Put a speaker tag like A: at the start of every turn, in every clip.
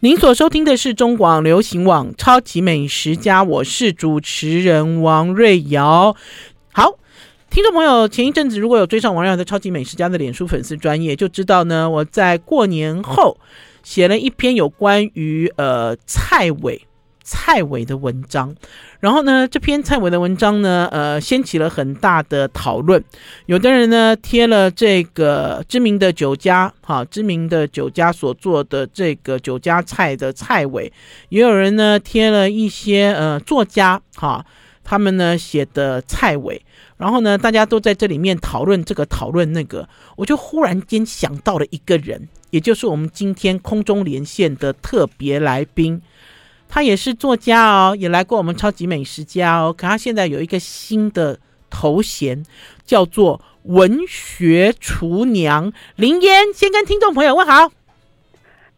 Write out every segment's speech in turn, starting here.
A: 您所收听的是中广流行网《超级美食家》，我是主持人王瑞瑶。好，听众朋友，前一阵子如果有追上王瑞瑶的《超级美食家》的脸书粉丝专业，就知道呢，我在过年后写了一篇有关于呃菜尾。菜尾的文章，然后呢，这篇菜尾的文章呢，呃，掀起了很大的讨论。有的人呢贴了这个知名的酒家，哈，知名的酒家所做的这个酒家菜的菜尾，也有人呢贴了一些呃作家，哈，他们呢写的菜尾。然后呢，大家都在这里面讨论这个讨论那个，我就忽然间想到了一个人，也就是我们今天空中连线的特别来宾。他也是作家哦，也来过我们超级美食家哦。可他现在有一个新的头衔，叫做文学厨娘林嫣。先跟听众朋友问好，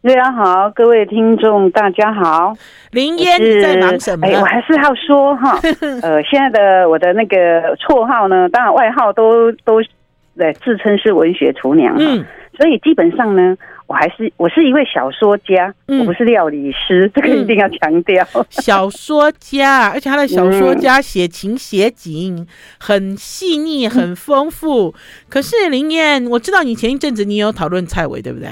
B: 大家好，各位听众大家好。
A: 林嫣你在忙什么？
B: 哎，我还是要说哈，呃，现在的我的那个绰号呢，当然外号都都对自称是文学厨娘，嗯，所以基本上呢。我还是我是一位小说家，嗯、我不是料理师，这个一定要强调。
A: 嗯、小说家，而且他的小说家写情写景，嗯、很细腻，很丰富。嗯、可是林燕，我知道你前一阵子你有讨论蔡伟，对不对？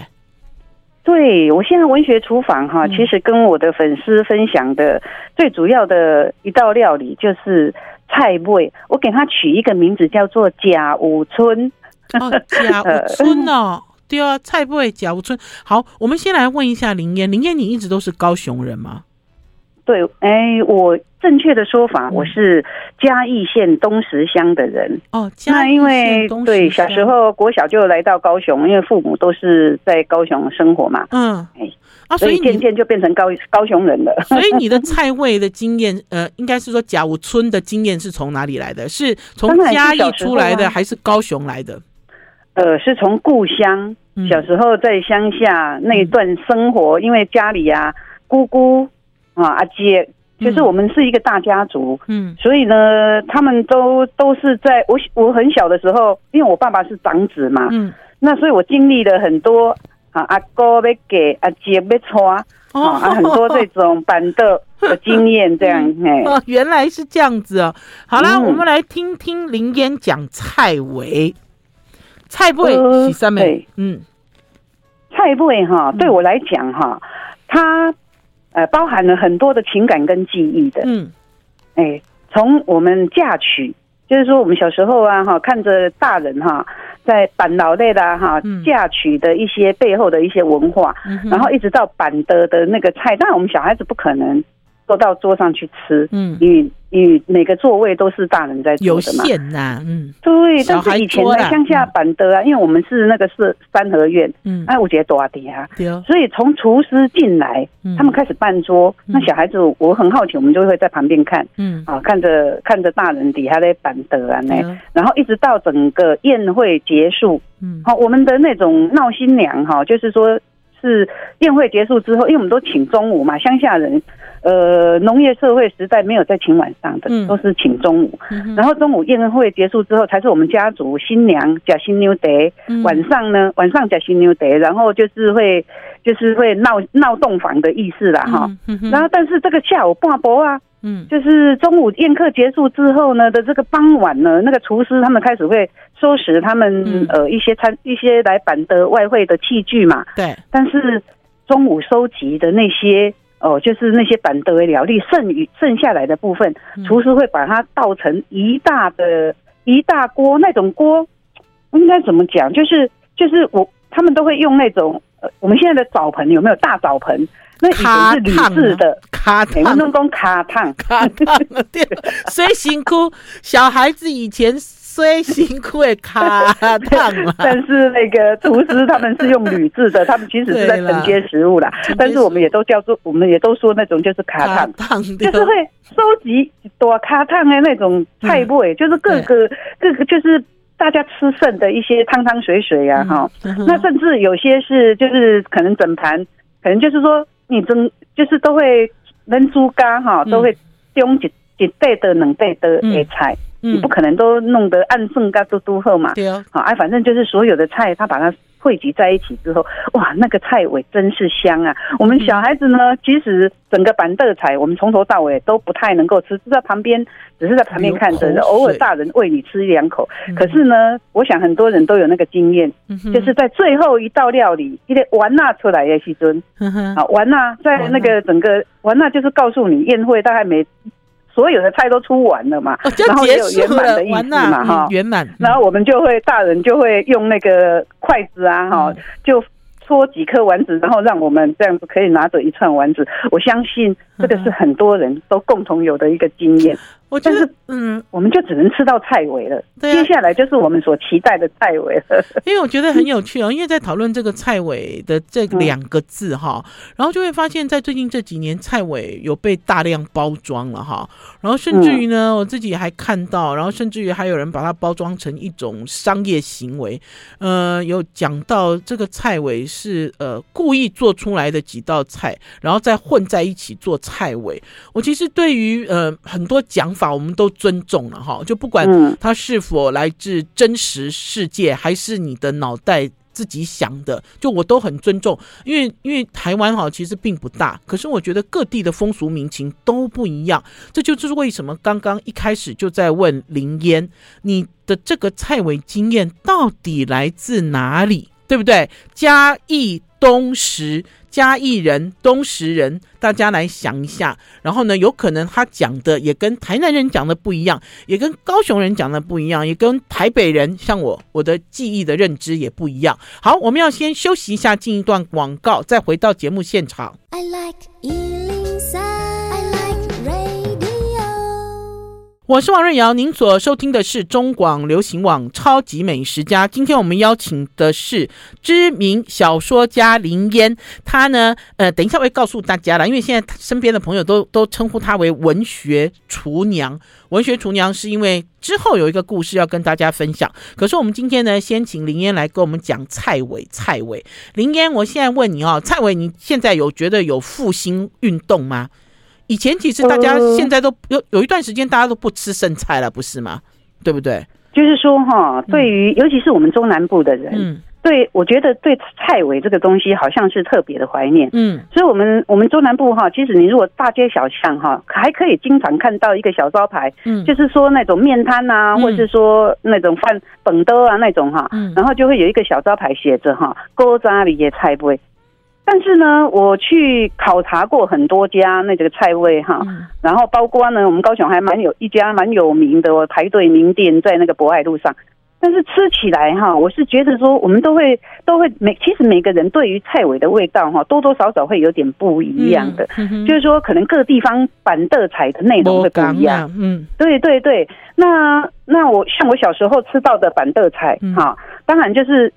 B: 对，我现在文学厨房哈，嗯、其实跟我的粉丝分享的最主要的一道料理就是菜味，我给他取一个名字叫做贾武春。
A: 哦，贾武春哦。对啊，菜尾贾武春。好，我们先来问一下林燕。林燕，你一直都是高雄人吗？
B: 对，哎，我正确的说法，我是嘉义县东石乡的人。
A: 哦，嘉义县东石乡。那因为
B: 对，小时候国小就来到高雄，因为父母都是在高雄生活嘛。嗯，哎，啊，所以渐渐就变成高高雄人了。
A: 所以你的菜味的经验，呃，应该是说贾武春的经验是从哪里来的？是从嘉义出来的，还是高雄来的？
B: 呃，是从故乡小时候在乡下那一段生活，嗯、因为家里啊，姑姑啊，阿姐，就是我们是一个大家族，嗯，所以呢，他们都都是在我我很小的时候，因为我爸爸是长子嘛，嗯，那所以我经历了很多啊，阿哥要给阿姐要穿啊，啊，很多这种 板凳的经验，这样哎、
A: 哦，原来是这样子哦。好啦，嗯、我们来听听林嫣讲菜尾。菜尾是什么？嗯，
B: 菜尾哈，对我来讲哈，它呃包含了很多的情感跟记忆的。嗯，哎，从我们嫁娶，就是说我们小时候啊哈，看着大人哈在板老类的哈嫁娶的一些背后的一些文化，然后一直到板的的那个菜，当然我们小孩子不可能坐到桌上去吃，嗯，因为。因每个座位都是大人在坐的嘛，
A: 有限呐，嗯，
B: 对。但是以前在乡下板的啊，因为我们是那个是三合院，嗯，哎，我觉得多点啊，对。所以从厨师进来，他们开始办桌，那小孩子我很好奇，我们就会在旁边看，嗯，啊，看着看着大人底下在板的啊，那，然后一直到整个宴会结束，嗯，好，我们的那种闹新娘哈，就是说是宴会结束之后，因为我们都请中午嘛，乡下人。呃，农业社会时代没有再请晚上的，嗯、都是请中午。嗯、然后中午宴会结束之后，才是我们家族新娘假新妞得。嗯、晚上呢，晚上假新妞得，然后就是会就是会闹闹洞房的意思啦，哈、嗯。然后但是这个下午半波啊，嗯，就是中午宴客结束之后呢的这个傍晚呢，那个厨师他们开始会收拾他们、嗯、呃一些餐一些来板的外汇的器具嘛。对。但是中午收集的那些。哦，就是那些板德的料理剩余剩下来的部分，厨师会把它倒成一大的一大锅那种锅，应该怎么讲？就是就是我他们都会用那种呃，我们现在的澡盆有没有大澡盆？那以前是铝制的，
A: 卡烫，
B: 我们讲卡烫，
A: 卡烫，对，所以辛苦小孩子以前。最辛苦的卡烫，
B: 但是那个厨师他们是用铝制的，他们其实是在承接食物啦。但是我们也都叫做，我们也都说那种就是卡烫，就是会收集多卡烫的那种菜尾，就是各个各个就是大家吃剩的一些汤汤水水呀，哈。那甚至有些是就是可能整盘，可能就是说你蒸就是都会焖猪肝哈，都会丢几几袋的两袋的野菜。你不可能都弄得按份嘎嘟嘟喝嘛？对啊，好，哎，反正就是所有的菜，他把它汇集在一起之后，哇，那个菜尾真是香啊！我们小孩子呢，其实整个板凳菜，我们从头到尾都不太能够吃，就在旁边，只是在旁边看着，偶尔大人喂你吃一两口。可是呢，我想很多人都有那个经验，就是在最后一道料理，一个完纳出来的时尊，啊，完纳在那个整个完纳就是告诉你宴会大概没。所有的菜都出完了嘛，哦、
A: 然
B: 后也有圆满的意思嘛，哈，圆满。然后我们就会大人就会用那个筷子啊，哈、嗯，就搓几颗丸子，然后让我们这样子可以拿着一串丸子。我相信这个是很多人都共同有的一个经验。我觉得，嗯，我们就只能吃到菜尾了。对，接下来就是我们所期待的菜尾了。
A: 因为我觉得很有趣哦，因为在讨论这个菜尾的这两个字哈，然后就会发现，在最近这几年，菜尾有被大量包装了哈。然后甚至于呢，我自己还看到，然后甚至于还有人把它包装成一种商业行为。呃，有讲到这个菜尾是呃故意做出来的几道菜，然后再混在一起做菜尾。我其实对于呃很多讲法我们都尊重了哈，就不管它是否来自真实世界，还是你的脑袋自己想的，就我都很尊重。因为因为台湾哈其实并不大，可是我觉得各地的风俗民情都不一样，这就是为什么刚刚一开始就在问林烟，你的这个菜尾经验到底来自哪里，对不对？嘉义东石。嘉义人、东石人，大家来想一下。然后呢，有可能他讲的也跟台南人讲的不一样，也跟高雄人讲的不一样，也跟台北人像我我的记忆的认知也不一样。好，我们要先休息一下，进一段广告，再回到节目现场。I like 我是王瑞瑶，您所收听的是中广流行网超级美食家。今天我们邀请的是知名小说家林烟，他呢，呃，等一下会告诉大家了，因为现在身边的朋友都 都称呼他为文学厨娘。文学厨娘是因为之后有一个故事要跟大家分享。可是我们今天呢，先请林烟来跟我们讲蔡伟。蔡伟，林烟，我现在问你哦，蔡伟，你现在有觉得有复兴运动吗？以前其实大家现在都有有一段时间大家都不吃剩菜了，不是吗？对不对？
B: 就是说哈，对于尤其是我们中南部的人，嗯，对，我觉得对菜尾这个东西好像是特别的怀念，嗯，所以我们我们中南部哈，其实你如果大街小巷哈，还可以经常看到一个小招牌，嗯，就是说那种面摊呐，或者是说那种饭本兜啊那种哈，嗯，然后就会有一个小招牌写着哈，古早味的菜尾。但是呢，我去考察过很多家那个菜味哈，然后包括呢，我们高雄还蛮有一家蛮有名的排队名店，在那个博爱路上。但是吃起来哈，我是觉得说，我们都会都会每其实每个人对于菜尾的味道哈，多多少少会有点不一样的。就是说，可能各地方板豆菜的内容会不一样。嗯，对对对。那那我像我小时候吃到的板豆菜哈，当然就是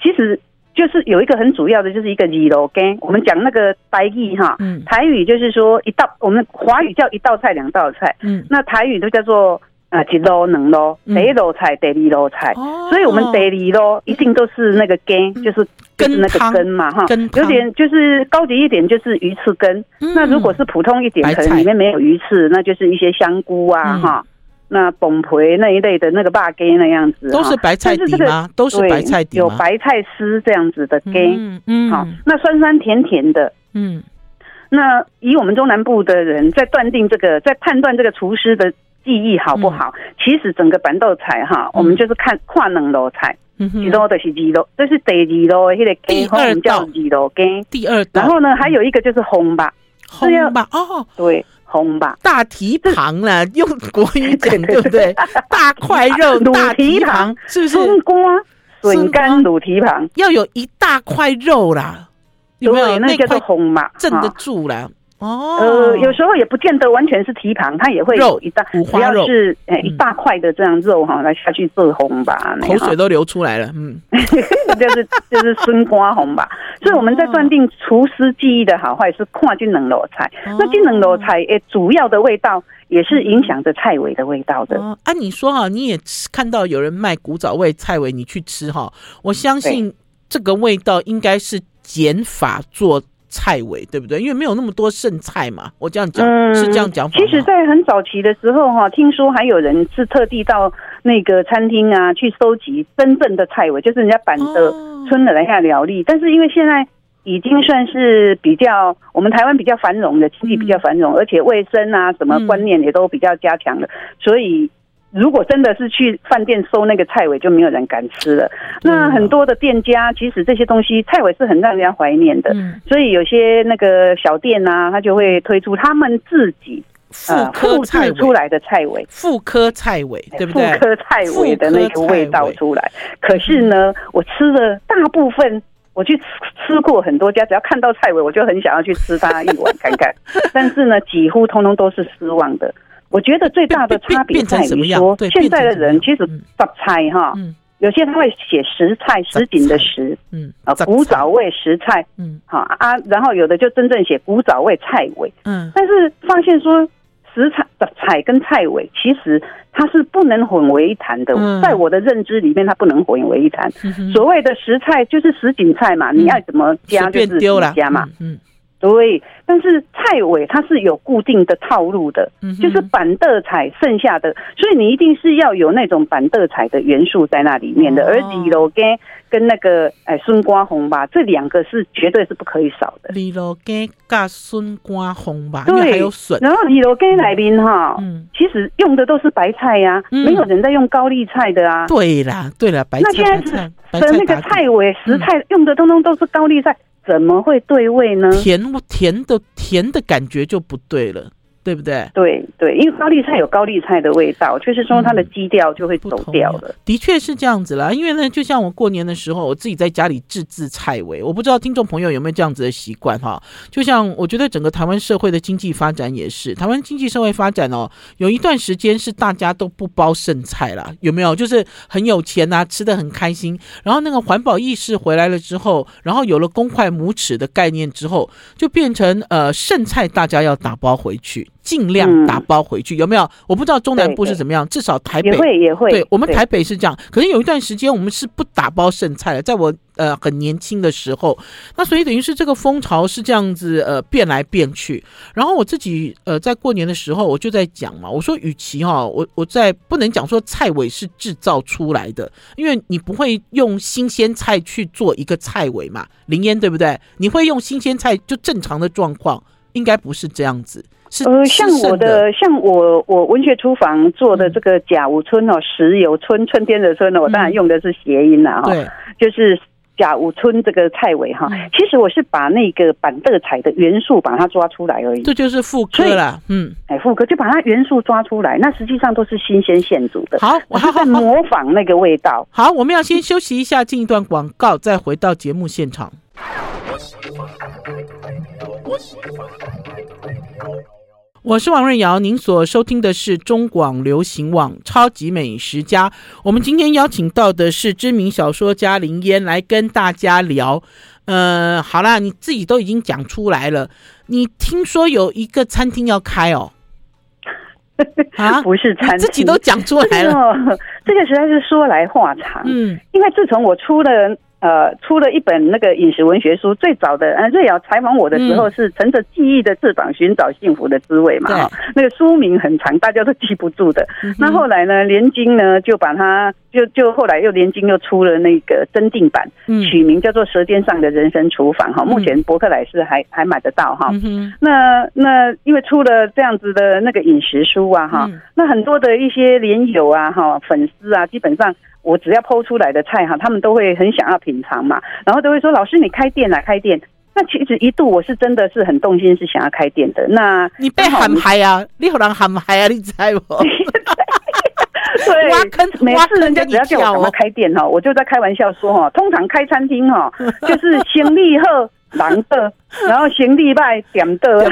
B: 其实。就是有一个很主要的，就是一个二路羹。我们讲那个台语哈，台语就是说一道，我们华语叫一道菜两道菜，嗯，那台语都叫做啊一路两路，第一路菜，第二路菜。所以我们第二路一定都是那个羹，就是跟那个根嘛哈，有点就是高级一点就是鱼翅羹。那如果是普通一点，可能里面没有鱼翅，那就是一些香菇啊哈。那崩培那一类的那个霸根那样子，
A: 都是白菜底吗？都是白菜底，
B: 有白菜丝这样子的根，嗯嗯，好，那酸酸甜甜的，嗯，那以我们中南部的人在断定这个，在判断这个厨师的技艺好不好，其实整个板豆菜哈，我们就是看跨两楼菜，几多的是二楼，这是第二楼的那个鸡，我们叫二楼鸡，
A: 第二，
B: 然后呢，还有一个就是红吧，
A: 红吧，哦，
B: 对。红吧，
A: 大蹄膀啦，用国语讲对不对？大块肉，大蹄膀，是不是？
B: 笋瓜、笋干、卤蹄膀，
A: 要有一大块肉啦，有没有？那个
B: 红嘛，
A: 镇得住啦。哦，
B: 呃，有时候也不见得完全是蹄膀，它也会有一大，五花肉。是哎一大块的这样肉哈，来下去做红吧，
A: 口水都流出来了，嗯，
B: 就是就是笋瓜红吧，所以我们在断定厨师技艺的好坏是看这两道菜，那这两道菜诶主要的味道也是影响着菜尾的味道的。
A: 啊，你说哈，你也看到有人卖古早味菜尾，你去吃哈，我相信这个味道应该是减法做。菜尾对不对？因为没有那么多剩菜嘛，我这样讲、嗯、是这样讲。
B: 其实，在很早期的时候哈，听说还有人是特地到那个餐厅啊去收集真正的菜尾，就是人家板的村的人家料理。但是因为现在已经算是比较我们台湾比较繁荣的经济比较繁荣，而且卫生啊什么观念也都比较加强了，所以。如果真的是去饭店收那个菜尾，就没有人敢吃了。那很多的店家，其实这些东西菜尾是很让人家怀念的，所以有些那个小店啊，他就会推出他们自己
A: 呃复制
B: 出来的菜尾，
A: 复科菜尾，对不对？
B: 复刻菜尾的那个味道出来。可是呢，我吃的大部分，我去吃吃过很多家，只要看到菜尾，我就很想要去吃它一碗看看。但是呢，几乎通通都是失望的。我觉得最大的差别在于说，现在的人其实杂菜哈，有些他会写食菜什锦的食，嗯啊，古早味食菜，嗯。好啊，然后有的就真正写古早味菜尾，嗯，但是发现说食菜杂菜跟菜尾其实它是不能混为一谈的，在我的认知里面，它不能混为一谈。所谓的食菜就是什锦菜嘛，你爱怎么加就是加嘛，嗯。对，但是菜尾它是有固定的套路的，嗯、就是板凳菜剩下的，所以你一定是要有那种板凳菜的元素在那里面的。哦、而李楼根跟那个哎孙瓜红吧，这两个是绝对是不可以少的。
A: 李楼根加孙瓜红吧，
B: 对，
A: 还有笋。
B: 然后李楼根来宾哈，嗯，其实用的都是白菜呀、啊，嗯、没有人在用高丽菜的啊。
A: 对啦，对啦，白菜。那现在是
B: 的那个菜尾食菜用的通通都是高丽菜。怎么会对味呢？
A: 甜甜的甜的感觉就不对了。对不对？
B: 对对，因为高丽菜有高丽菜的味道，就是说它的基调就会走掉了。
A: 的确是这样子啦，因为呢，就像我过年的时候，我自己在家里自制菜尾，我不知道听众朋友有没有这样子的习惯哈。就像我觉得整个台湾社会的经济发展也是，台湾经济社会发展哦，有一段时间是大家都不包剩菜啦，有没有？就是很有钱呐，吃的很开心，然后那个环保意识回来了之后，然后有了公筷母齿的概念之后，就变成呃剩菜大家要打包回去。尽量打包回去，嗯、有没有？我不知道中南部是怎么样，对对，至少台北
B: 也会也会。
A: 对，我们台北是这样，可是有一段时间我们是不打包剩菜的，在我呃很年轻的时候，那所以等于是这个风潮是这样子呃变来变去。然后我自己呃在过年的时候我就在讲嘛，我说与其哈，我我在不能讲说菜尾是制造出来的，因为你不会用新鲜菜去做一个菜尾嘛，林烟对不对？你会用新鲜菜就正常的状况，应该不是这样子。
B: 呃，像我的，像我我文学厨房做的这个甲午春哦，石油春，春天的春呢，我当然用的是谐音啦哈，对，就是甲午春这个菜尾哈。其实我是把那个板凳菜的元素把它抓出来而已，
A: 这就是复刻了，嗯，
B: 哎，复刻就把它元素抓出来，那实际上都是新鲜现煮的。
A: 好，
B: 我是在模仿那个味道。
A: 好，我们要先休息一下，进一段广告，再回到节目现场。我是王瑞瑶，您所收听的是中广流行网《超级美食家》。我们今天邀请到的是知名小说家林嫣来跟大家聊。呃，好啦，你自己都已经讲出来了。你听说有一个餐厅要开哦？
B: 啊，不是餐厅，
A: 自己都讲出来了。
B: 这个实在是说来话长。嗯，因为自从我出了。呃，出了一本那个饮食文学书，最早的呃，瑞瑶采访我的时候是乘着记忆的翅膀寻找幸福的滋味嘛，哈、嗯，那个书名很长，大家都记不住的。嗯、那后来呢，连经呢就把它就就后来又连经又出了那个增订版，嗯、取名叫做《舌尖上的人生厨房》哈，目前博客来是还还买得到哈。嗯、那那因为出了这样子的那个饮食书啊哈，嗯、那很多的一些连友啊哈粉丝啊，基本上。我只要 PO 出来的菜哈，他们都会很想要品尝嘛，然后都会说：“老师，你开店啊，开店。”那其实一度我是真的是很动心，是想要开店的。那
A: 你被喊嗨啊？你好难喊嗨啊？你猜不？
B: 对，挖坑，每次人家只要叫我怎么开店哈，我就在开玩笑说哈，通常开餐厅哈，就是行李后狼的，然后行李拜点的。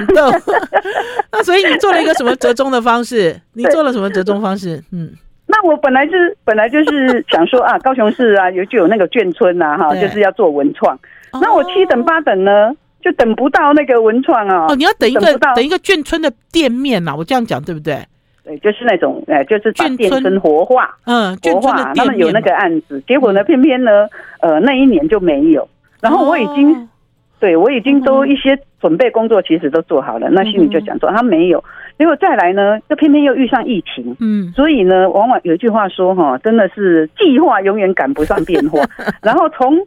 A: 那所以你做了一个什么折中的方式？你做了什么折中方式？嗯。
B: 那我本来是本来就是想说啊，高雄市啊有就有那个眷村呐哈，就是要做文创。那我七等八等呢，就等不到那个文创啊。
A: 哦，你要等一个等一个眷村的店面呐，我这样讲对不对？
B: 对，就是那种哎，就是眷村活化，
A: 嗯，
B: 活化。他们有那个案子，结果呢，偏偏呢，呃，那一年就没有。然后我已经，对我已经都一些准备工作其实都做好了，那心里就想说他没有。结果再来呢，就偏偏又遇上疫情，嗯，所以呢，往往有一句话说哈，真的是计划永远赶不上变化。然后从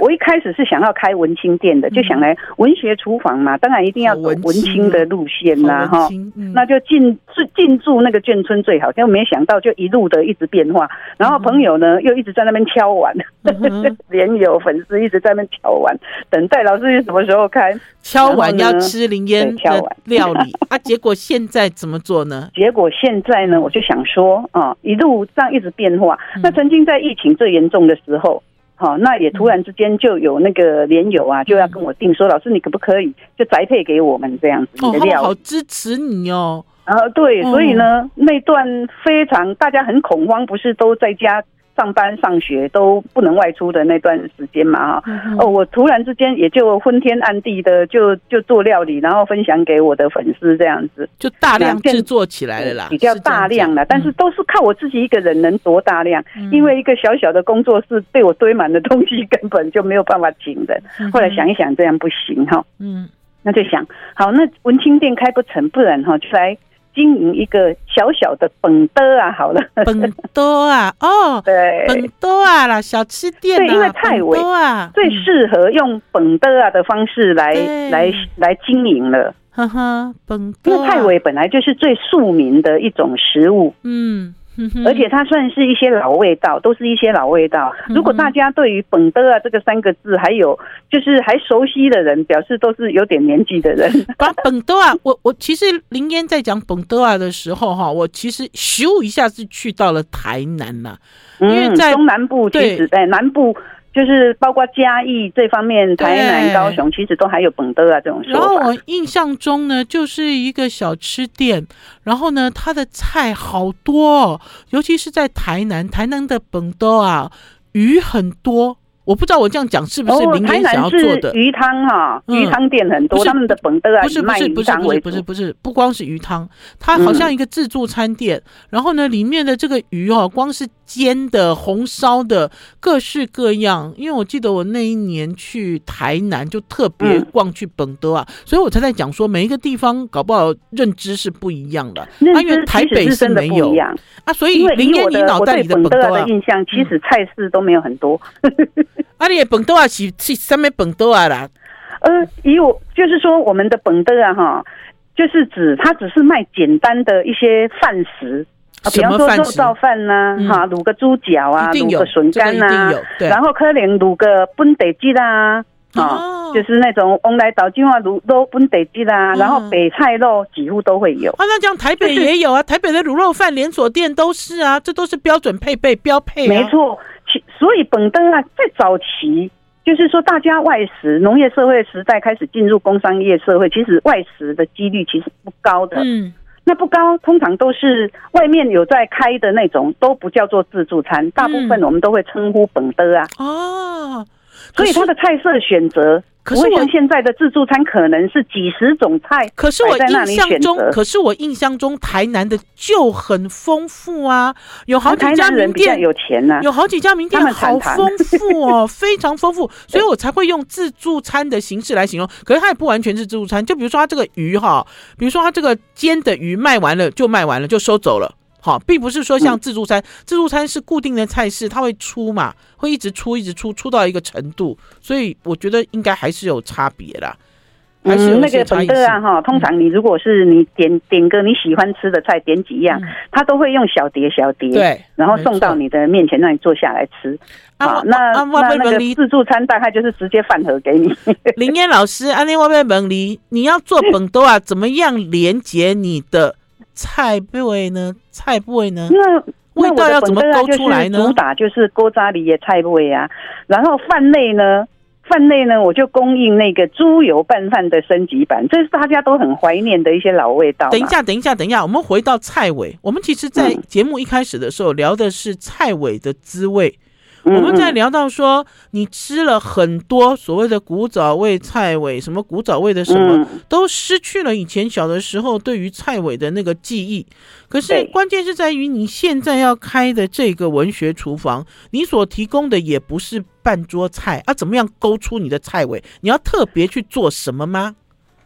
B: 我一开始是想要开文青店的，就想来文学厨房嘛，当然一定要走文青的路线啦，哈，那就进是进驻那个眷村最好。结果没想到就一路的一直变化，然后朋友呢又一直在那边敲碗，连有粉丝一直在那边敲碗，等待老师什么时候开，
A: 敲碗要吃林烟的料理啊，结果现在怎么做呢？
B: 结果现在呢，我就想说啊，一路这样一直变化。那曾经在疫情最严重的时候，好，那也突然之间就有那个连友啊，就要跟我定说，老师你可不可以就宅配给我们这样子的料？
A: 哦，好支持你哦。
B: 然后对，所以呢，那段非常大家很恐慌，不是都在家。上班上学都不能外出的那段时间嘛，哈、嗯、哦，我突然之间也就昏天暗地的就就做料理，然后分享给我的粉丝这样子，
A: 就大量制作起来了啦，
B: 比较大量了，但是都是靠我自己一个人能多大量，嗯、因为一个小小的工作室被我堆满的东西根本就没有办法请的。嗯、后来想一想，这样不行哈，嗯，那就想好，那文青店开不成，不然哈就来。经营一个小小的本多啊，好了，
A: 本多啊，哦，对，本多啊啦，小吃店，
B: 对，因为菜尾啊，最适合用本多啊的方式来来来经营了，哈哈，本多，因为太尾本来就是最庶民的一种食物，嗯。而且它算是一些老味道，都是一些老味道。如果大家对于“本德啊”这个三个字还有就是还熟悉的人，表示都是有点年纪的人。
A: 把“本德啊”，我我其实林烟在讲“本德啊”的时候，哈，我其实咻一下子去到了台南呐，因为在
B: 中南部，其实在南部。就是包括嘉义这方面，台南、高雄其实都还有本德啊这种说法。
A: 然后我印象中呢，就是一个小吃店，然后呢，它的菜好多哦，尤其是在台南，台南的本德啊，鱼很多。我不知道我这样讲是不是林烟想要做的
B: 鱼汤哈？鱼汤店很多，他们的本德啊，
A: 不是不是不是不是不是不是不光是鱼汤，它好像一个自助餐店。然后呢，里面的这个鱼哦，光是煎的、红烧的，各式各样。因为我记得我那一年去台南，就特别逛去本德啊，所以我才在讲说，每一个地方搞不好认知是不一样的。因为台北是没有啊，所以林烟你脑袋里的本德
B: 的印象，其实菜式都没有很多。
A: 阿里本多啊，是是什么本多啊啦？
B: 呃，以我就是说，我们的本多啊，哈，就是指它只是卖简单的一些饭食啊，比方说肉燥饭呐，哈，卤个猪脚啊，卤个笋干呐，然后可能卤个本地鸡啦，啊，就是那种往来岛金华卤肉本地鸡啦，然后北菜肉几乎都会有。
A: 啊，那这样台北也有啊，台北的卤肉饭连锁店都是啊，这都是标准配备标配。
B: 没错。所以，本德啊，在早期，就是说，大家外食，农业社会时代开始进入工商业社会，其实外食的几率其实不高的。嗯，那不高，通常都是外面有在开的那种，都不叫做自助餐，大部分我们都会称呼本德啊。哦，所以它的菜色选择。可是我像现在的自助餐可能是几十种菜，
A: 可是我印象中，可是我印象中台南的就很丰富啊，有好几家名店
B: 有钱呐，
A: 有好几家名店好丰富哦，非常丰富，所以我才会用自助餐的形式来形容。可是它也不完全是自助餐，就比如说它这个鱼哈，比如说它这个煎的鱼卖完了就卖完了就收走了。好，并不是说像自助餐，嗯、自助餐是固定的菜式，它会出嘛，会一直出，一直出，出到一个程度，所以我觉得应该还是有差别啦。还是
B: 嗯，那个本德啊，哈，通常你如果是你点点个你喜欢吃的菜，点几样，他、嗯、都会用小碟小碟，对，然后送到你的面前，让你坐下来吃。好，那那那个自助餐大概就是直接饭盒给你。
A: 林燕老师，安利外面门里，你要做本德啊，怎么样连接你的？菜不会呢？菜不会呢？那味道要怎么勾出来呢？
B: 主打就是锅渣里的菜不会啊。然后饭类呢？饭类呢？我就供应那个猪油拌饭的升级版，这是大家都很怀念的一些老味道。
A: 等一下，等一下，等一下，我们回到菜尾。我们其实，在节目一开始的时候聊的是菜尾的滋味。我们在聊到说，你吃了很多所谓的古早味菜尾，什么古早味的什么，都失去了以前小的时候对于菜尾的那个记忆。可是关键是在于你现在要开的这个文学厨房，你所提供的也不是半桌菜啊，怎么样勾出你的菜尾？你要特别去做什么吗？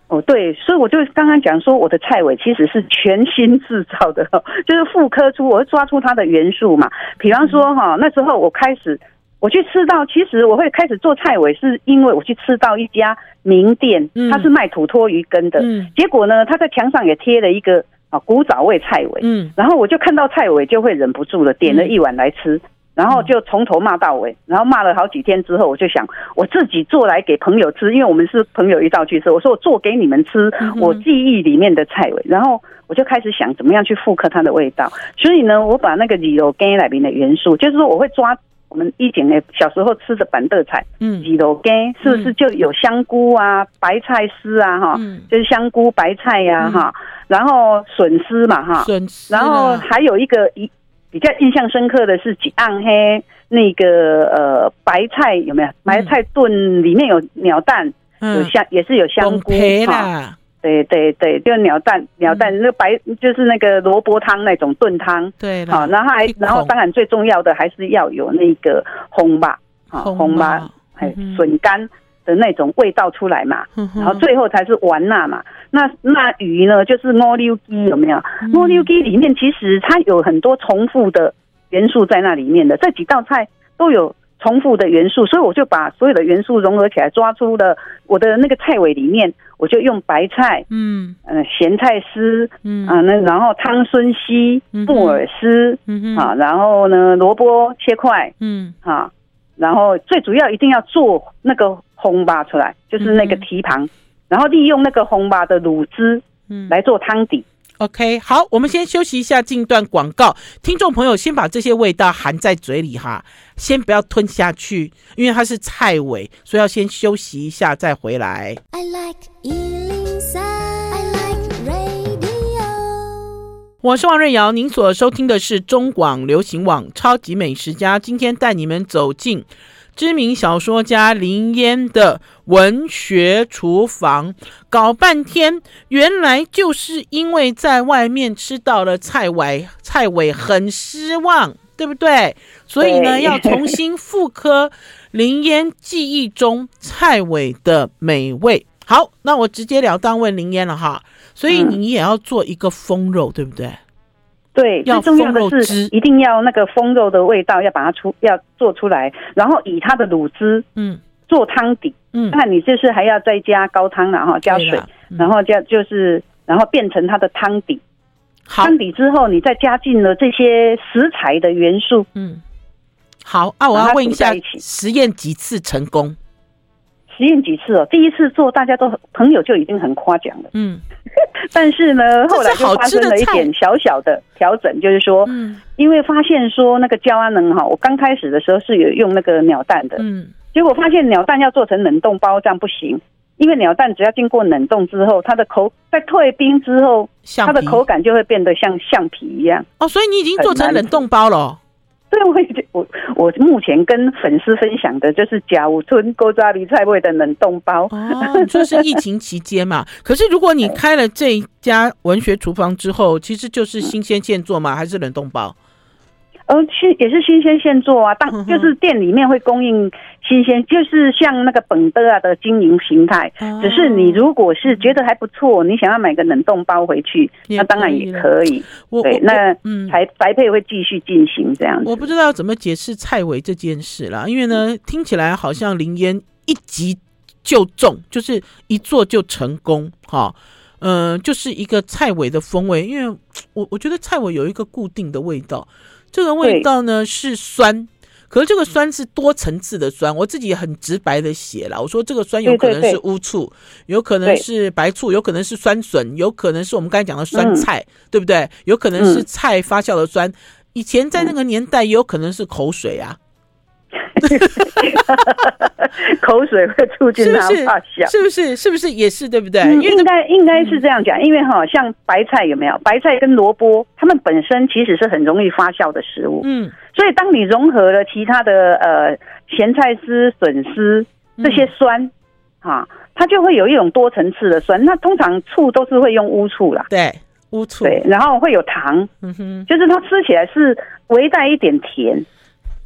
B: 哦，对，所以我就刚刚讲说，我的菜尾其实是全新制造的，就是复刻出，我会抓出它的元素嘛。比方说哈，那时候我开始我去吃到，其实我会开始做菜尾，是因为我去吃到一家名店，它是卖土托鱼羹的，结果呢，他在墙上也贴了一个啊古早味菜尾，嗯，然后我就看到菜尾就会忍不住了，点了一碗来吃。然后就从头骂到尾，然后骂了好几天之后，我就想我自己做来给朋友吃，因为我们是朋友一道去吃。我说我做给你们吃，我记忆里面的菜尾。然后我就开始想怎么样去复刻它的味道。所以呢，我把那个鸡肉羹里面的元素，就是说我会抓我们以前的小时候吃的板凳菜，嗯，鸡肉羹是不是就有香菇啊、白菜丝啊，哈，就是香菇、白菜呀，哈，然后笋丝嘛，哈，笋丝，然后还有一个一。比较印象深刻的是几暗黑那个呃白菜有没有？白菜炖里面有鸟蛋，有香也是有香菇哈。对对对，就鸟蛋鸟蛋那白就是那个萝卜汤那种炖汤。对，好，然后还然后当然最重要的还是要有那个红吧，啊红吧，还笋干。的那种味道出来嘛，然后最后才是丸纳嘛。那那鱼呢，就是乌溜鸡有没有？乌溜鸡里面其实它有很多重复的元素在那里面的，这几道菜都有重复的元素，所以我就把所有的元素融合起来，抓出了我的那个菜尾里面，我就用白菜，嗯嗯，咸菜丝，嗯啊，那然后汤孙丝、木耳丝，嗯啊，然后呢萝卜切块，嗯啊，然后最主要一定要做那个。红巴出来就是那个蹄膀，嗯、然后利用那个烘巴的卤汁，嗯，来做汤底。
A: OK，好，我们先休息一下，进段广告。听众朋友，先把这些味道含在嘴里哈，先不要吞下去，因为它是菜尾，所以要先休息一下再回来。I like 103, I like radio。我是王瑞瑶，您所收听的是中广流行网《超级美食家》，今天带你们走进。知名小说家林烟的文学厨房，搞半天，原来就是因为在外面吃到了菜尾，菜尾很失望，对不对？所以呢，要重新复刻林烟记忆中菜尾的美味。好，那我直截了当问林烟了哈，所以你也要做一个封肉，对不对？
B: 对，最重要的是一定要那个风肉的味道要把它出，要做出来，然后以它的卤汁，嗯，做汤底，嗯，那你就是还要再加高汤，然后加水，嗯、然后加就是，然后变成它的汤底。汤底之后，你再加进了这些食材的元素，嗯，
A: 好啊，我要问一下，实验几次成功？
B: 实验几次哦，第一次做大家都朋友就已经很夸奖了，嗯。但是呢，后来就发生了一点小小的调整，就是说，嗯，因为发现说那个焦安能哈，我刚开始的时候是有用那个鸟蛋的，嗯，结果发现鸟蛋要做成冷冻包这样不行，因为鸟蛋只要经过冷冻之后，它的口在退冰之后，它的口感就会变得像橡皮一样。
A: 哦，所以你已经做成冷冻包了。
B: 对，我已我我目前跟粉丝分享的就是甲午村锅抓梨菜味的冷冻包。
A: 哦，就是疫情期间嘛。可是如果你开了这一家文学厨房之后，其实就是新鲜现做嘛？还是冷冻包？
B: 呃，新也是新鲜现做啊，当就是店里面会供应新鲜，就是像那个本德啊的经营形态。只是你如果是觉得还不错，你想要买个冷冻包回去，那当然也可以。对，那嗯，才宅配会继续进行这样子。
A: 我不知道怎么解释蔡伟这件事啦，因为呢，听起来好像林烟一击就中，就是一做就成功，哈，嗯，就是一个菜尾的风味。因为我我觉得菜尾有一个固定的味道。这个味道呢是酸，可是这个酸是多层次的酸。我自己很直白的写了，我说这个酸有可能是乌醋，对对对，有可能是白醋，有可能是酸笋，有可能是我们刚才讲的酸菜，嗯、对不对？有可能是菜发酵的酸。以前在那个年代，也有可能是口水啊。
B: 口水会促进它发酵，
A: 是不是？是不是也是对不对？
B: 应该应该是这样讲，因为哈，像白菜有没有？白菜跟萝卜，它们本身其实是很容易发酵的食物。嗯，所以当你融合了其他的呃咸菜丝、笋丝这些酸，哈，它就会有一种多层次的酸。那通常醋都是会用乌醋啦，
A: 对，乌醋，
B: 对，然后会有糖，嗯哼，就是它吃起来是微带一点甜。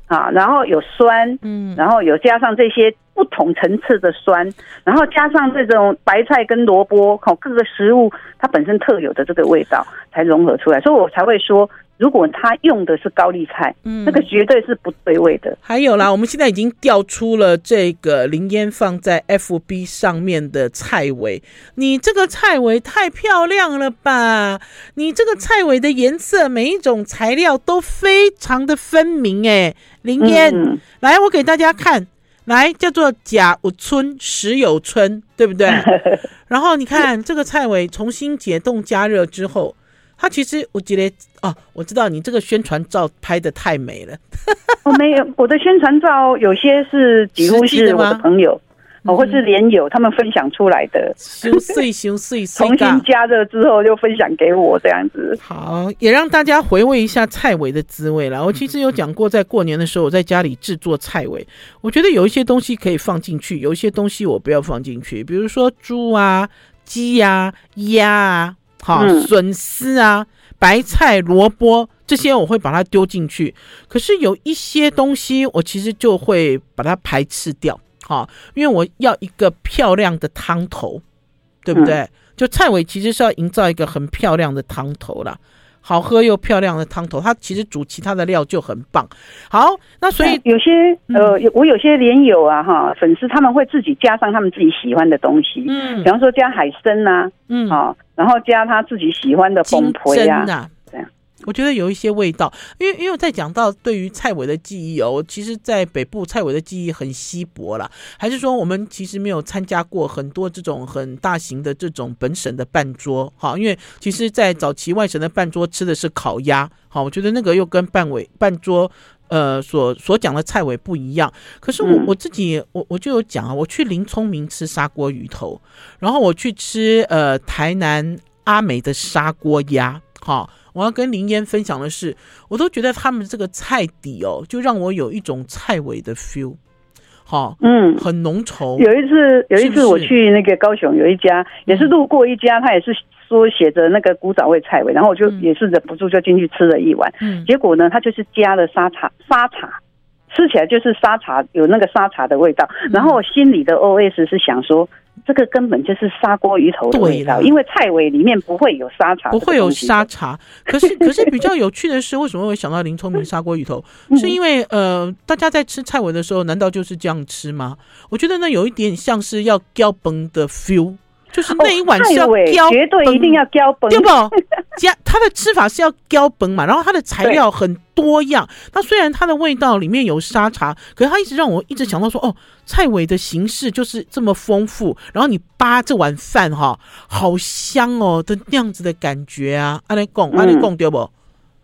B: 啊，然后有酸，嗯，然后有加上这些不同层次的酸，然后加上这种白菜跟萝卜，好各个食物它本身特有的这个味道才融合出来，所以我才会说。如果他用的是高丽菜，嗯，那个绝对是不对味的。
A: 还有啦，我们现在已经调出了这个林烟放在 FB 上面的菜尾，你这个菜尾太漂亮了吧？你这个菜尾的颜色，每一种材料都非常的分明，哎，林烟，嗯，来，我给大家看，来，叫做甲午春，石有春，对不对？然后你看这个菜尾重新解冻加热之后。他其实我觉得哦，我知道你这个宣传照拍的太美了。
B: 我 没有，我的宣传照有些是几乎是我的朋友哦，或是连友他们分享出来的，
A: 修碎修碎，
B: 重新加热之后就分享给我这样子。
A: 好，也让大家回味一下菜尾的滋味了。我其实有讲过，在过年的时候我在家里制作菜尾，我觉得有一些东西可以放进去，有一些东西我不要放进去，比如说猪啊、鸡呀、鸭啊。好，笋丝啊，白菜、萝卜这些我会把它丢进去。可是有一些东西我其实就会把它排斥掉，好，因为我要一个漂亮的汤头，对不对？就菜尾其实是要营造一个很漂亮的汤头啦。好喝又漂亮的汤头，它其实煮其他的料就很棒。好，那所以
B: 有些呃，我有些连友啊哈粉丝他们会自己加上他们自己喜欢的东西，嗯，比方说加海参呐，嗯，啊，然后加他自己喜欢的凤皮呀。
A: 我觉得有一些味道，因为因为在讲到对于蔡伟的记忆哦，其实，在北部蔡伟的记忆很稀薄啦，还是说我们其实没有参加过很多这种很大型的这种本省的办桌，哈，因为其实，在早期外省的办桌吃的是烤鸭，好，我觉得那个又跟半尾半桌呃所所讲的菜尾不一样。可是我我自己我我就有讲啊，我去林聪明吃砂锅鱼头，然后我去吃呃台南阿美的砂锅鸭，好。我要跟林嫣分享的是，我都觉得他们这个菜底哦，就让我有一种菜尾的 feel，好，嗯，很浓稠。
B: 有一次，有一次我去那个高雄，有一家也是路过一家，他也是说写着那个古早味菜尾，然后我就也是忍不住就进去吃了一碗，嗯，结果呢，他就是加了沙茶，沙茶吃起来就是沙茶有那个沙茶的味道，然后我心里的 OS 是想说。这个根本就是砂锅鱼头的味道，因为菜尾里面不会有沙茶，
A: 不会有沙茶。可是，可是比较有趣的是，为什么会想到林聪明砂锅鱼头？是因为呃，大家在吃菜尾的时候，难道就是这样吃吗？我觉得那有一点像是要搅崩的 feel。就是那一碗是要搅，
B: 绝对一定要搅崩，
A: 对不？加它的吃法是要搅崩嘛，然后它的材料很多样。那虽然它的味道里面有沙茶，可是它一直让我一直想到说，哦，蔡伟的形式就是这么丰富。然后你扒这碗饭哈，好香哦的那样子的感觉啊！阿雷贡，阿雷贡，对不？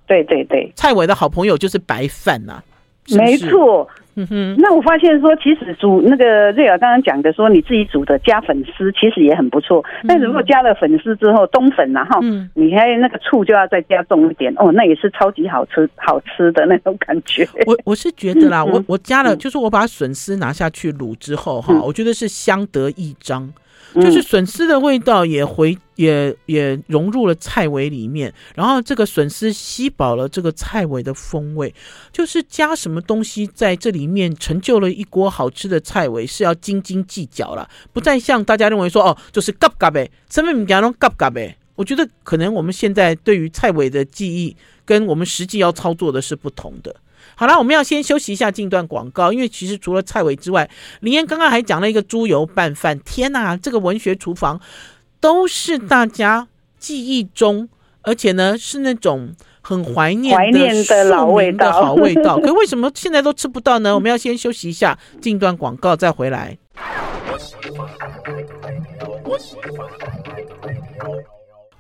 B: 对对对，
A: 菜尾的好朋友就是白饭呐、啊，
B: 没错。嗯哼，那我发现说，其实煮那个瑞尔刚刚讲的说，你自己煮的加粉丝其实也很不错。但如果加了粉丝之后，冬粉然后，嗯，你还有那个醋就要再加重一点哦，那也是超级好吃好吃的那种感觉。
A: 我我是觉得啦，我我加了，就是我把笋丝拿下去卤之后哈，我觉得是相得益彰。就是笋丝的味道也回也也融入了菜尾里面，然后这个笋丝吸饱了这个菜尾的风味，就是加什么东西在这里面成就了一锅好吃的菜尾是要斤斤计较了，不再像大家认为说哦，就是嘎嘎呗，什么物件拢嘎嘎呗。我觉得可能我们现在对于菜尾的记忆跟我们实际要操作的是不同的。好了，我们要先休息一下，进段广告。因为其实除了蔡伟之外，林燕刚刚还讲了一个猪油拌饭。天哪，这个文学厨房都是大家记忆中，而且呢是那种很怀念
B: 怀念的老味道，
A: 好味道。可为什么现在都吃不到呢？我们要先休息一下，进段广告再回来。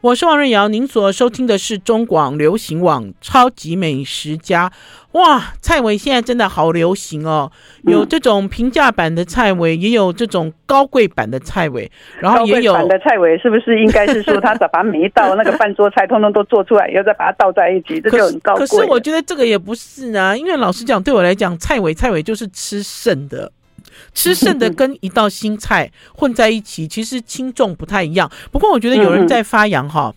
A: 我是王瑞瑶，您所收听的是中广流行网《超级美食家》。哇，蔡尾现在真的好流行哦，有这种平价版的蔡尾，也有这种高贵版的蔡尾，然后也有
B: 高贵版的蔡尾，是不是应该是说他把每一道那个饭桌菜通通都做出来，以后再把它倒在一起，这就很高贵。
A: 可是我觉得这个也不是啊，因为老实讲，对我来讲，蔡尾蔡尾就是吃剩的。吃剩的 跟一道新菜混在一起，其实轻重不太一样。不过我觉得有人在发扬哈，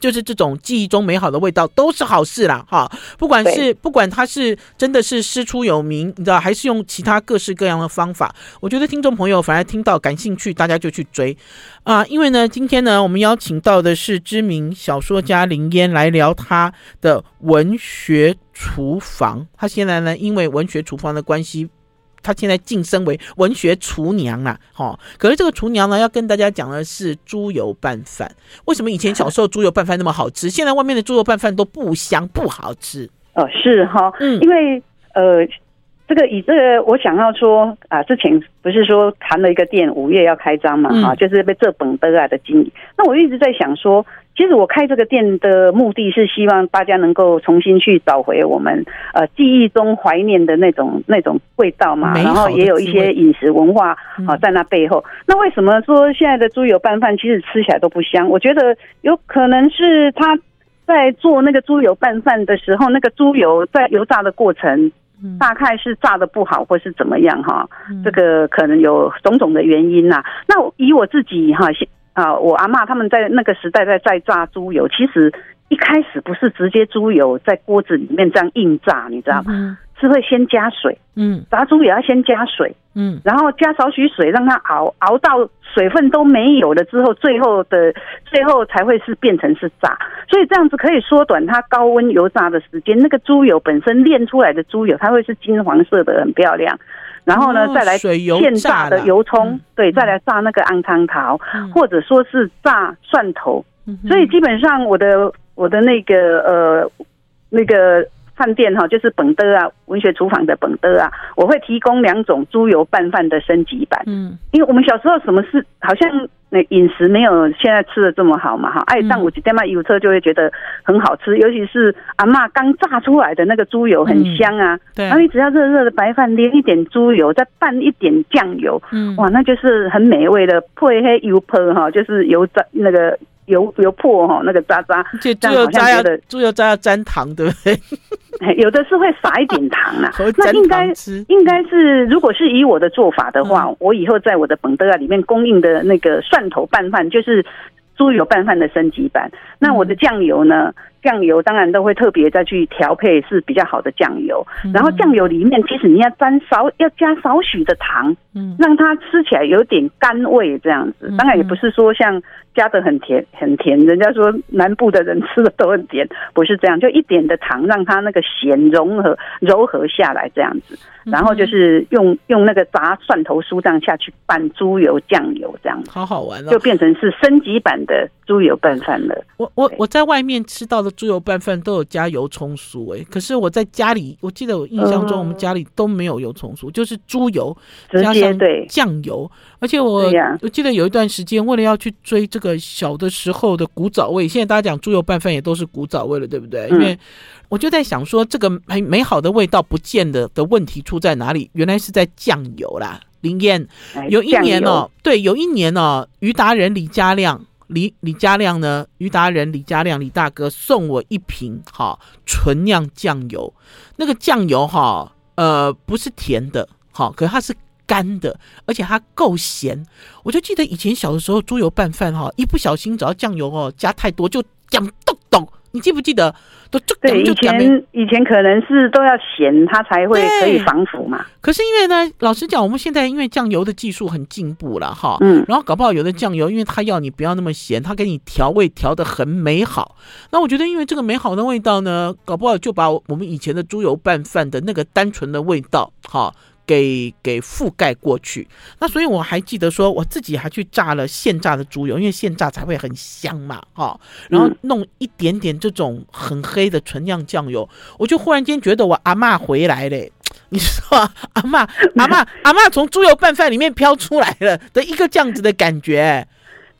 A: 就是这种记忆中美好的味道都是好事啦，哈。不管是不管他是真的是师出有名，你知道，还是用其他各式各样的方法，我觉得听众朋友反而听到感兴趣，大家就去追啊。因为呢，今天呢，我们邀请到的是知名小说家林烟来聊他的文学厨房。他现在呢，因为文学厨房的关系。他现在晋升为文学厨娘了，哈。可是这个厨娘呢，要跟大家讲的是猪油拌饭。为什么以前小时候猪油拌饭那么好吃，现在外面的猪油拌饭都不香不好吃？
B: 哦，是哈，嗯，因为呃，这个以这个我想要说啊，之前不是说谈了一个店五月要开张嘛，哈、嗯，就是被这本德来的经理。那我一直在想说。其实我开这个店的目的是希望大家能够重新去找回我们呃记忆中怀念的那种那种味道嘛，然后也有一些饮食文化啊在那背后。那为什么说现在的猪油拌饭其实吃起来都不香？我觉得有可能是他在做那个猪油拌饭的时候，那个猪油在油炸的过程大概是炸的不好，或是怎么样哈？这个可能有种种的原因呐。那以我自己哈。啊，我阿嬷他们在那个时代在在炸猪油，其实一开始不是直接猪油在锅子里面这样硬炸，你知道吗？嗯、是会先加水，嗯，炸猪油要先加水，嗯，然后加少许水让它熬，熬到水分都没有了之后，最后的最后才会是变成是炸，所以这样子可以缩短它高温油炸的时间。那个猪油本身炼出来的猪油，它会是金黄色的，很漂亮。然后呢，再来现炸的油葱，嗯、对，再来炸那个安康桃，嗯、或者说是炸蒜头。所以基本上我的我的那个呃那个。饭店哈，就是本德啊，文学厨房的本德啊，我会提供两种猪油拌饭的升级版。嗯，因为我们小时候什么事，好像那饮食没有现在吃的这么好嘛哈。哎上我几天嘛油车就会觉得很好吃，尤其是阿妈刚炸出来的那个猪油很香啊。对，然后你只要热热的白饭淋一点猪油，再拌一点酱油，嗯，哇，那就是很美味的配黑油泼哈，就是油炸那个。油油破哈，那个渣渣，
A: 猪油渣要猪油渣要沾糖，对不对？
B: 有的是会撒一点糖啊。那应该应该是，如果是以我的做法的话，嗯、我以后在我的本德啊里面供应的那个蒜头拌饭，就是猪油拌饭的升级版。那我的酱油呢？酱油当然都会特别再去调配是比较好的酱油。然后酱油里面其实你要沾少要加少许的糖，嗯，让它吃起来有点甘味这样子。当然也不是说像。加的很甜很甜，人家说南部的人吃的都很甜，不是这样，就一点的糖让它那个咸融合柔和下来这样子，然后就是用用那个炸蒜头酥这样下去拌猪油酱油这样子，
A: 好好玩哦，
B: 就变成是升级版的猪油拌饭了。
A: 我我我在外面吃到的猪油拌饭都有加油葱酥哎，可是我在家里，我记得我印象中我们家里都没有油葱酥，就是猪油加上酱油，而且我我记得有一段时间为了要去追这个。小的时候的古早味，现在大家讲猪油拌饭也都是古早味了，对不对？因为我就在想说，这个很美好的味道不见得的问题出在哪里？原来是在酱油啦。林燕，有一年哦，对，有一年哦，于达人李家亮，李李家亮呢，于达人李家亮李大哥送我一瓶哈纯酿酱油，那个酱油哈呃不是甜的，哈，可它是。干的，而且它够咸。我就记得以前小的时候，猪油拌饭哈，一不小心只要酱油哦加太多，就酱。你记不记得？都就
B: 对，以前以前可能是都要咸，它才会可以防腐嘛。
A: 可是因为呢，老实讲，我们现在因为酱油的技术很进步了哈，嗯，然后搞不好有的酱油，因为它要你不要那么咸，它给你调味调的很美好。那我觉得，因为这个美好的味道呢，搞不好就把我们以前的猪油拌饭的那个单纯的味道，哈。给给覆盖过去，那所以我还记得说，我自己还去炸了现炸的猪油，因为现炸才会很香嘛，哈。然后弄一点点这种很黑的纯酿酱油，我就忽然间觉得我阿妈回来了，你说阿妈阿妈阿妈从猪油拌饭里面飘出来了的一个这样子的感觉。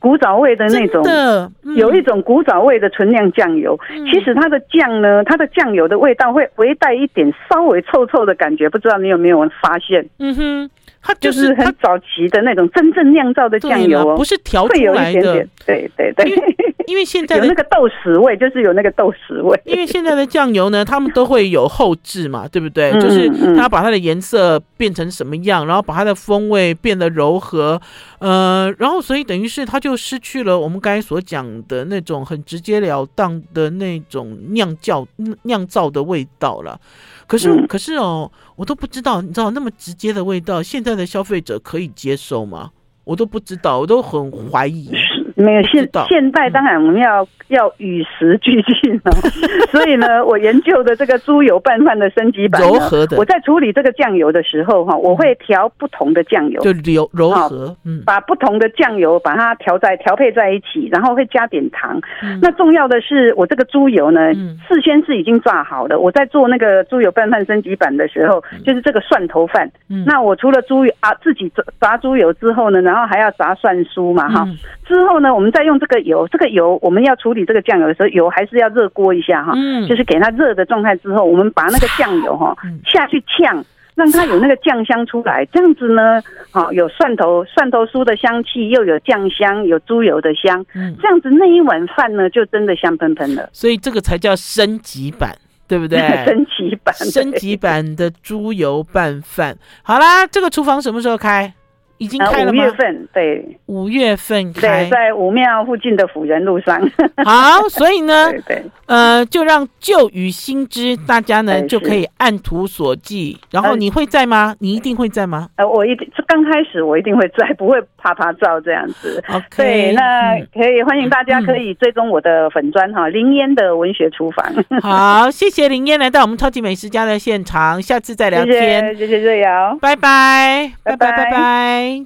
B: 古早味的那种，嗯、有一种古早味的纯酿酱油。嗯、其实它的酱呢，它的酱油的味道会微带一点稍微臭臭的感觉，不知道你有没有发现？嗯哼，它就是很早期的那种真正酿造的酱油哦，
A: 不是调出来的。
B: 对对对。
A: 因为现在的
B: 有那个豆豉味，就是有那个豆豉味。
A: 因为现在的酱油呢，他们都会有后置嘛，对不对？嗯、就是它把它的颜色变成什么样，然后把它的风味变得柔和，呃，然后所以等于是它就失去了我们刚才所讲的那种很直截了当的那种酿造酿造的味道了。可是，嗯、可是哦，我都不知道，你知道那么直接的味道，现在的消费者可以接受吗？我都不知道，我都很怀疑。
B: 没有现现代，当然我们要、嗯、要与时俱进了。所以呢，我研究的这个猪油拌饭的升级版，柔和的。我在处理这个酱油的时候，哈，我会调不同的酱油，
A: 就柔柔和，嗯，
B: 把不同的酱油把它调在调配在一起，然后会加点糖。嗯、那重要的是，我这个猪油呢，嗯、事先是已经炸好的。我在做那个猪油拌饭升级版的时候，嗯、就是这个蒜头饭。嗯、那我除了猪油啊，自己炸炸猪油之后呢，然后还要炸蒜酥嘛，哈、嗯。之后呢，我们再用这个油，这个油我们要处理这个酱油的时候，油还是要热锅一下哈，嗯，就是给它热的状态之后，我们把那个酱油哈下去呛，让它有那个酱香出来，这样子呢，好有蒜头蒜头酥的香气，又有酱香，有猪油的香，嗯，这样子那一碗饭呢，就真的香喷喷了。
A: 所以这个才叫升级版，对不对？
B: 升级版，
A: 升级版的猪油拌饭。好啦，这个厨房什么时候开？已经开了吗？
B: 五月份，对，
A: 五月份开，
B: 对，在武庙附近的辅仁路上。
A: 好，所以呢，对，对，呃，就让旧与新知，大家呢就可以按图索骥。然后你会在吗？你一定会在吗？
B: 呃，我一定，刚开始我一定会在，不会啪啪照这样子。
A: OK，
B: 对，那可以欢迎大家可以追踪我的粉砖哈，林烟的文学厨房。
A: 好，谢谢林烟来到我们超级美食家的现场，下次再聊天。
B: 谢谢，谢谢瑞瑶，
A: 拜拜，拜拜，拜拜。Okay.